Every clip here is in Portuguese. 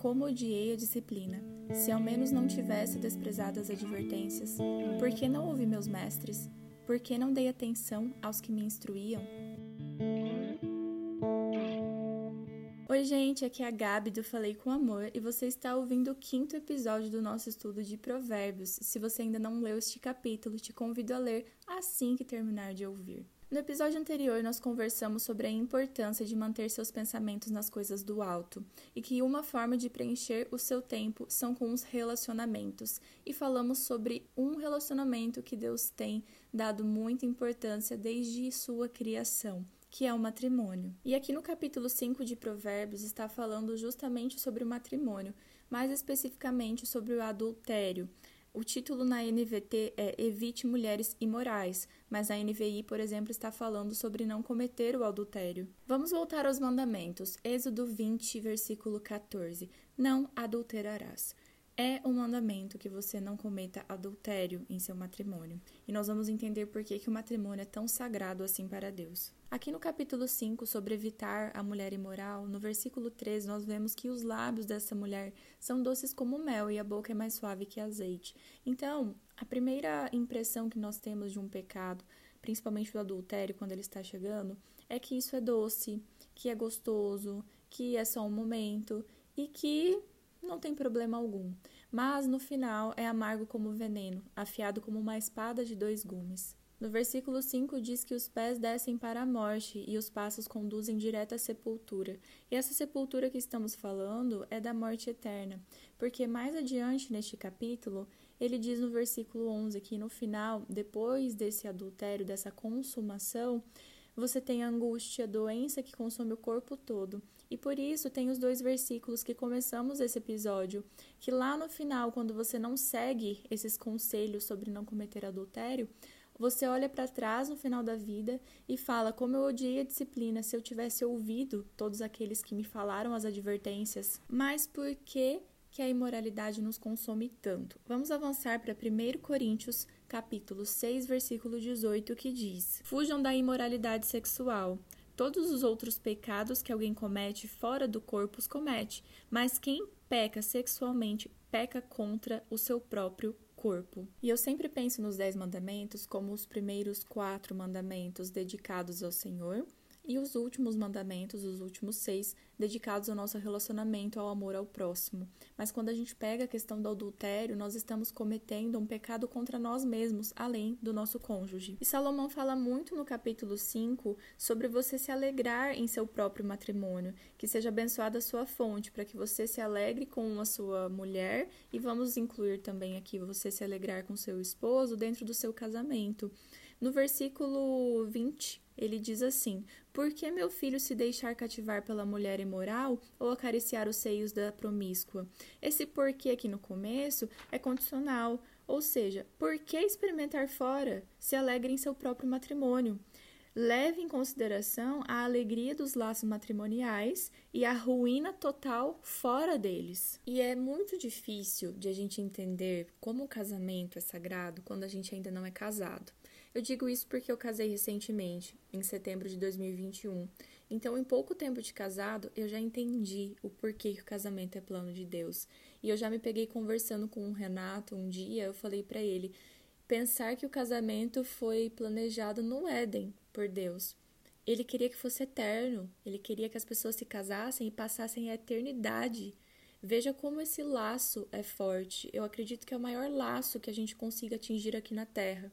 Como odiei a disciplina. Se ao menos não tivesse desprezado as advertências. Por que não ouvi meus mestres? Por que não dei atenção aos que me instruíam? Oi, gente, aqui é a Gabi do Falei com Amor e você está ouvindo o quinto episódio do nosso estudo de Provérbios. Se você ainda não leu este capítulo, te convido a ler assim que terminar de ouvir. No episódio anterior, nós conversamos sobre a importância de manter seus pensamentos nas coisas do alto e que uma forma de preencher o seu tempo são com os relacionamentos. E falamos sobre um relacionamento que Deus tem dado muita importância desde sua criação, que é o matrimônio. E aqui no capítulo 5 de Provérbios está falando justamente sobre o matrimônio, mais especificamente sobre o adultério. O título na NVT é Evite Mulheres Imorais, mas a NVI, por exemplo, está falando sobre não cometer o adultério. Vamos voltar aos mandamentos. Êxodo 20, versículo 14. Não adulterarás. É um mandamento que você não cometa adultério em seu matrimônio. E nós vamos entender por que, que o matrimônio é tão sagrado assim para Deus. Aqui no capítulo 5, sobre evitar a mulher imoral, no versículo 13, nós vemos que os lábios dessa mulher são doces como mel e a boca é mais suave que azeite. Então, a primeira impressão que nós temos de um pecado, principalmente do adultério, quando ele está chegando, é que isso é doce, que é gostoso, que é só um momento e que não tem problema algum. Mas no final é amargo como veneno, afiado como uma espada de dois gumes. No versículo 5 diz que os pés descem para a morte e os passos conduzem direto à sepultura. E essa sepultura que estamos falando é da morte eterna, porque mais adiante neste capítulo, ele diz no versículo 11 que no final, depois desse adultério, dessa consumação, você tem angústia, doença que consome o corpo todo. E por isso tem os dois versículos que começamos esse episódio, que lá no final, quando você não segue esses conselhos sobre não cometer adultério, você olha para trás no final da vida e fala: como eu odiei a disciplina se eu tivesse ouvido todos aqueles que me falaram as advertências. Mas por que que a imoralidade nos consome tanto? Vamos avançar para 1 Coríntios, capítulo 6, versículo 18, que diz: Fujam da imoralidade sexual. Todos os outros pecados que alguém comete fora do corpo os comete, mas quem peca sexualmente peca contra o seu próprio corpo. E eu sempre penso nos Dez Mandamentos como os primeiros quatro mandamentos dedicados ao Senhor e os últimos mandamentos, os últimos seis, dedicados ao nosso relacionamento, ao amor ao próximo. Mas quando a gente pega a questão do adultério, nós estamos cometendo um pecado contra nós mesmos, além do nosso cônjuge. E Salomão fala muito no capítulo 5 sobre você se alegrar em seu próprio matrimônio, que seja abençoada a sua fonte, para que você se alegre com a sua mulher e vamos incluir também aqui você se alegrar com seu esposo dentro do seu casamento. No versículo 20, ele diz assim: Por que meu filho se deixar cativar pela mulher imoral ou acariciar os seios da promíscua? Esse porquê aqui no começo é condicional, ou seja, por que experimentar fora? Se alegre em seu próprio matrimônio. Leve em consideração a alegria dos laços matrimoniais e a ruína total fora deles. E é muito difícil de a gente entender como o casamento é sagrado quando a gente ainda não é casado. Eu digo isso porque eu casei recentemente, em setembro de 2021. Então, em pouco tempo de casado, eu já entendi o porquê que o casamento é plano de Deus. E eu já me peguei conversando com o Renato um dia, eu falei para ele pensar que o casamento foi planejado no Éden por Deus. Ele queria que fosse eterno, ele queria que as pessoas se casassem e passassem a eternidade. Veja como esse laço é forte. Eu acredito que é o maior laço que a gente consiga atingir aqui na Terra.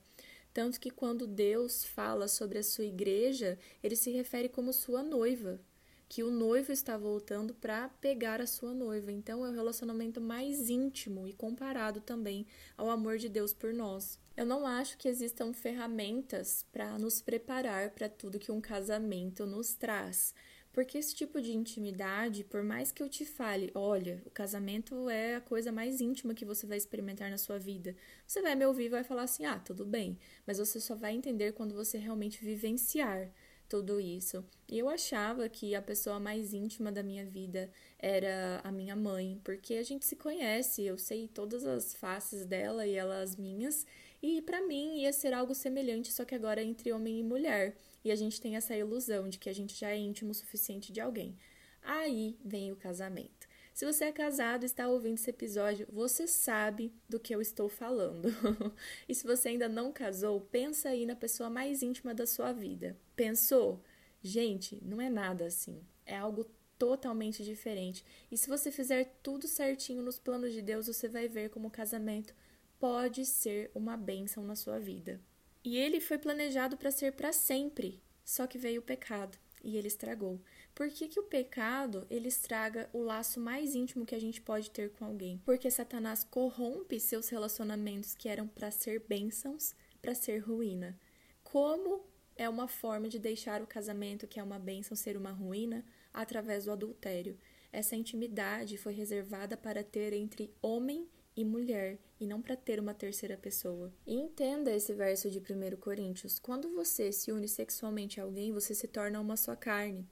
Tanto que quando Deus fala sobre a sua igreja, ele se refere como sua noiva, que o noivo está voltando para pegar a sua noiva. Então é o relacionamento mais íntimo e comparado também ao amor de Deus por nós. Eu não acho que existam ferramentas para nos preparar para tudo que um casamento nos traz. Porque esse tipo de intimidade, por mais que eu te fale, olha, o casamento é a coisa mais íntima que você vai experimentar na sua vida, você vai me ouvir e vai falar assim: ah, tudo bem, mas você só vai entender quando você realmente vivenciar tudo isso. E eu achava que a pessoa mais íntima da minha vida era a minha mãe, porque a gente se conhece, eu sei todas as faces dela e ela as minhas, e para mim ia ser algo semelhante, só que agora entre homem e mulher. E a gente tem essa ilusão de que a gente já é íntimo o suficiente de alguém. Aí vem o casamento. Se você é casado e está ouvindo esse episódio, você sabe do que eu estou falando. e se você ainda não casou, pensa aí na pessoa mais íntima da sua vida. Pensou? Gente, não é nada assim. É algo totalmente diferente. E se você fizer tudo certinho nos planos de Deus, você vai ver como o casamento pode ser uma bênção na sua vida. E ele foi planejado para ser para sempre, só que veio o pecado e ele estragou. Por que, que o pecado ele estraga o laço mais íntimo que a gente pode ter com alguém? Porque Satanás corrompe seus relacionamentos que eram para ser bênçãos para ser ruína. Como é uma forma de deixar o casamento, que é uma bênção, ser uma ruína? através do adultério. Essa intimidade foi reservada para ter entre homem e mulher e não para ter uma terceira pessoa. E entenda esse verso de 1 Coríntios: quando você se une sexualmente a alguém, você se torna uma só carne.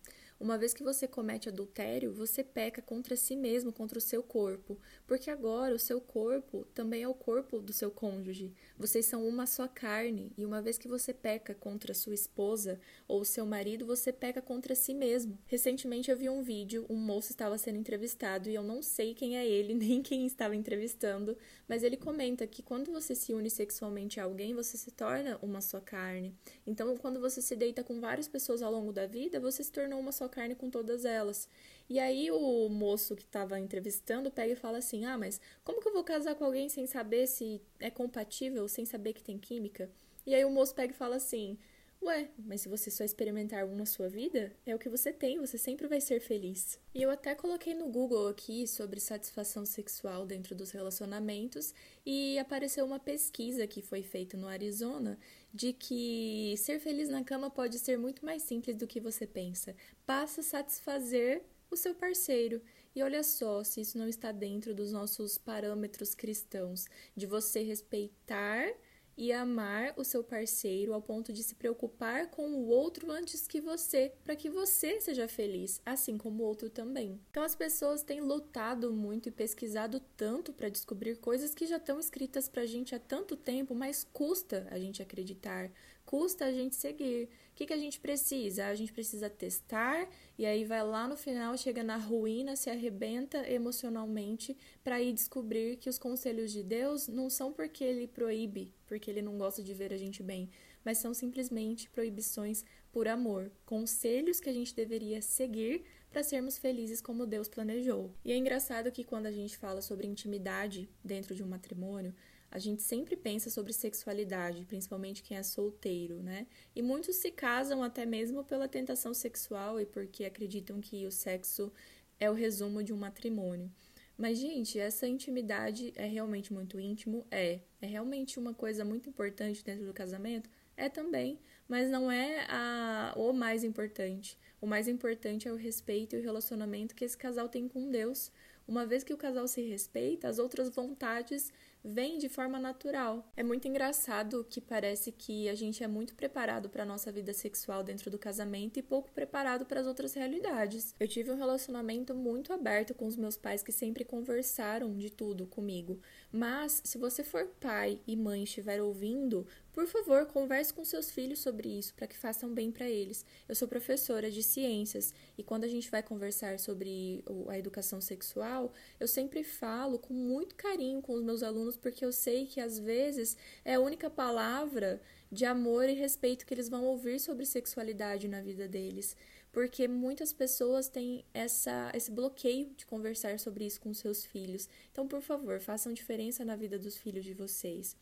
Uma vez que você comete adultério, você peca contra si mesmo, contra o seu corpo, porque agora o seu corpo também é o corpo do seu cônjuge. Vocês são uma só carne, e uma vez que você peca contra sua esposa ou seu marido, você peca contra si mesmo. Recentemente eu vi um vídeo, um moço estava sendo entrevistado e eu não sei quem é ele, nem quem estava entrevistando, mas ele comenta que quando você se une sexualmente a alguém, você se torna uma só carne. Então, quando você se deita com várias pessoas ao longo da vida, você se tornou uma só carne com todas elas. E aí o moço que estava entrevistando pega e fala assim: "Ah, mas como que eu vou casar com alguém sem saber se é compatível, sem saber que tem química?" E aí o moço pega e fala assim: Ué, mas se você só experimentar um na sua vida, é o que você tem, você sempre vai ser feliz. E eu até coloquei no Google aqui sobre satisfação sexual dentro dos relacionamentos e apareceu uma pesquisa que foi feita no Arizona de que ser feliz na cama pode ser muito mais simples do que você pensa. Basta satisfazer o seu parceiro. E olha só se isso não está dentro dos nossos parâmetros cristãos, de você respeitar e amar o seu parceiro ao ponto de se preocupar com o outro antes que você, para que você seja feliz, assim como o outro também. Então as pessoas têm lutado muito e pesquisado tanto para descobrir coisas que já estão escritas pra gente há tanto tempo, mas custa a gente acreditar, custa a gente seguir. O que, que a gente precisa? A gente precisa testar e aí vai lá no final, chega na ruína, se arrebenta emocionalmente para ir descobrir que os conselhos de Deus não são porque ele proíbe, porque ele não gosta de ver a gente bem, mas são simplesmente proibições por amor, conselhos que a gente deveria seguir para sermos felizes como Deus planejou. E é engraçado que quando a gente fala sobre intimidade dentro de um matrimônio, a gente sempre pensa sobre sexualidade, principalmente quem é solteiro, né? E muitos se casam até mesmo pela tentação sexual e porque acreditam que o sexo é o resumo de um matrimônio. Mas, gente, essa intimidade é realmente muito íntimo? É. É realmente uma coisa muito importante dentro do casamento? É também, mas não é a, o mais importante. O mais importante é o respeito e o relacionamento que esse casal tem com Deus. Uma vez que o casal se respeita, as outras vontades vem de forma natural. É muito engraçado que parece que a gente é muito preparado para nossa vida sexual dentro do casamento e pouco preparado para as outras realidades. Eu tive um relacionamento muito aberto com os meus pais que sempre conversaram de tudo comigo. Mas se você for pai e mãe estiver ouvindo, por favor, converse com seus filhos sobre isso para que façam bem para eles. Eu sou professora de ciências e quando a gente vai conversar sobre a educação sexual, eu sempre falo com muito carinho com os meus alunos porque eu sei que às vezes é a única palavra de amor e respeito que eles vão ouvir sobre sexualidade na vida deles. Porque muitas pessoas têm essa, esse bloqueio de conversar sobre isso com seus filhos. Então, por favor, façam diferença na vida dos filhos de vocês.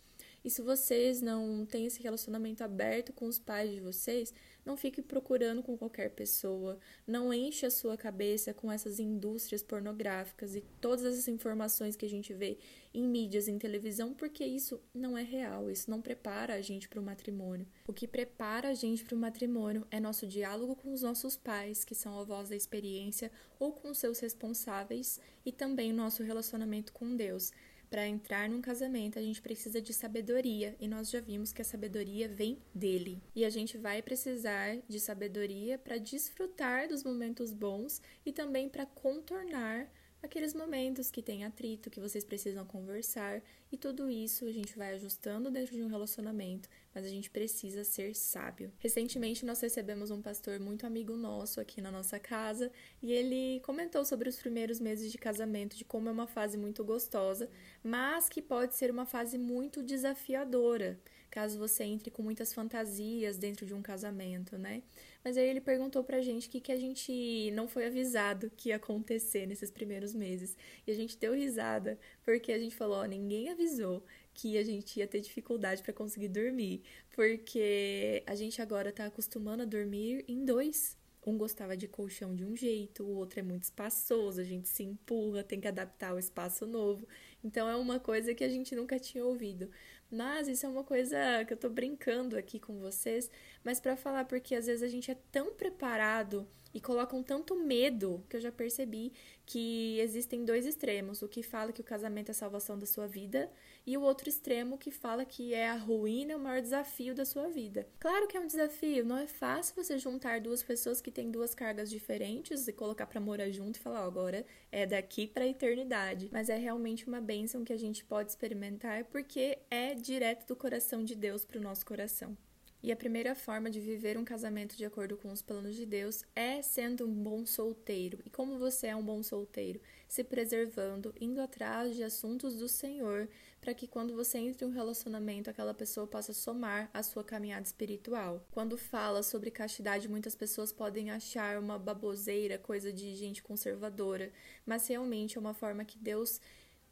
E se vocês não têm esse relacionamento aberto com os pais de vocês, não fique procurando com qualquer pessoa, não enche a sua cabeça com essas indústrias pornográficas e todas essas informações que a gente vê em mídias, em televisão, porque isso não é real, isso não prepara a gente para o matrimônio. O que prepara a gente para o matrimônio é nosso diálogo com os nossos pais, que são a voz da experiência, ou com seus responsáveis, e também nosso relacionamento com Deus para entrar num casamento, a gente precisa de sabedoria, e nós já vimos que a sabedoria vem dele. E a gente vai precisar de sabedoria para desfrutar dos momentos bons e também para contornar aqueles momentos que tem atrito, que vocês precisam conversar, e tudo isso a gente vai ajustando dentro de um relacionamento, mas a gente precisa ser sábio. Recentemente nós recebemos um pastor muito amigo nosso aqui na nossa casa, e ele comentou sobre os primeiros meses de casamento, de como é uma fase muito gostosa, mas que pode ser uma fase muito desafiadora, caso você entre com muitas fantasias dentro de um casamento, né? Mas aí ele perguntou pra gente o que, que a gente não foi avisado que ia acontecer nesses primeiros meses. E a gente deu risada, porque a gente falou: ó, ninguém avisou que a gente ia ter dificuldade para conseguir dormir, porque a gente agora tá acostumando a dormir em dois. Um gostava de colchão de um jeito, o outro é muito espaçoso, a gente se empurra, tem que adaptar o espaço novo. Então é uma coisa que a gente nunca tinha ouvido. Mas isso é uma coisa que eu tô brincando aqui com vocês, mas para falar porque às vezes a gente é tão preparado e colocam tanto medo que eu já percebi que existem dois extremos: o que fala que o casamento é a salvação da sua vida e o outro extremo que fala que é a ruína, o maior desafio da sua vida. Claro que é um desafio, não é fácil você juntar duas pessoas que têm duas cargas diferentes e colocar para morar junto e falar, oh, agora é daqui para a eternidade, mas é realmente uma bênção que a gente pode experimentar porque é direto do coração de Deus para o nosso coração. E a primeira forma de viver um casamento de acordo com os planos de Deus é sendo um bom solteiro. E como você é um bom solteiro? Se preservando, indo atrás de assuntos do Senhor, para que quando você entre em um relacionamento, aquela pessoa possa somar a sua caminhada espiritual. Quando fala sobre castidade, muitas pessoas podem achar uma baboseira, coisa de gente conservadora, mas realmente é uma forma que Deus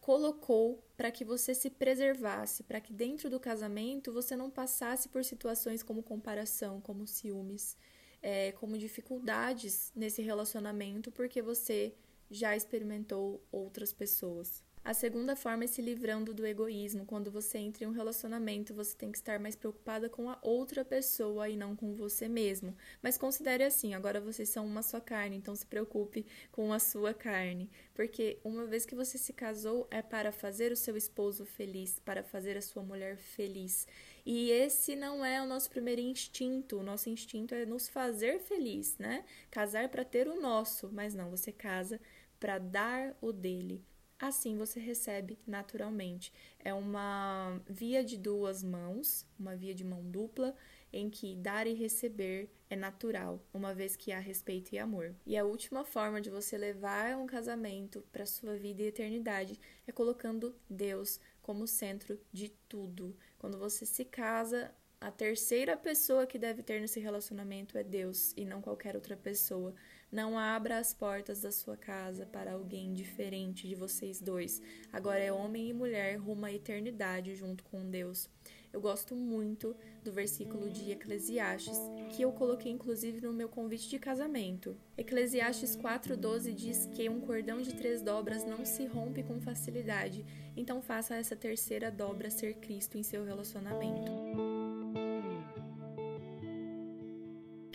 colocou para que você se preservasse, para que dentro do casamento você não passasse por situações como comparação, como ciúmes, é, como dificuldades nesse relacionamento, porque você já experimentou outras pessoas. A segunda forma é se livrando do egoísmo. Quando você entra em um relacionamento, você tem que estar mais preocupada com a outra pessoa e não com você mesmo. Mas considere assim: agora vocês são uma só carne, então se preocupe com a sua carne. Porque uma vez que você se casou, é para fazer o seu esposo feliz, para fazer a sua mulher feliz. E esse não é o nosso primeiro instinto. O nosso instinto é nos fazer feliz, né? Casar para ter o nosso, mas não, você casa para dar o dele assim você recebe naturalmente. É uma via de duas mãos, uma via de mão dupla, em que dar e receber é natural, uma vez que há respeito e amor. E a última forma de você levar um casamento para sua vida e eternidade é colocando Deus como centro de tudo. Quando você se casa, a terceira pessoa que deve ter nesse relacionamento é Deus e não qualquer outra pessoa. Não abra as portas da sua casa para alguém diferente de vocês dois. Agora é homem e mulher rumo à eternidade junto com Deus. Eu gosto muito do versículo de Eclesiastes, que eu coloquei inclusive no meu convite de casamento. Eclesiastes 4,12 diz que um cordão de três dobras não se rompe com facilidade, então faça essa terceira dobra ser Cristo em seu relacionamento.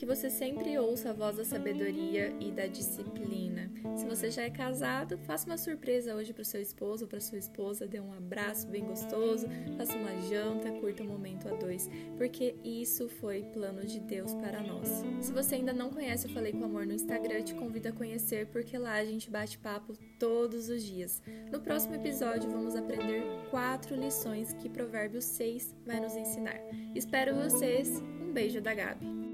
Que você sempre ouça a voz da sabedoria e da disciplina. Se você já é casado, faça uma surpresa hoje para o seu esposo ou para sua esposa, dê um abraço bem gostoso, faça uma janta, curta um momento a dois, porque isso foi plano de Deus para nós. Se você ainda não conhece o Falei com Amor no Instagram, te convido a conhecer, porque lá a gente bate papo todos os dias. No próximo episódio, vamos aprender quatro lições que Provérbios 6 vai nos ensinar. Espero vocês. Um beijo da Gabi.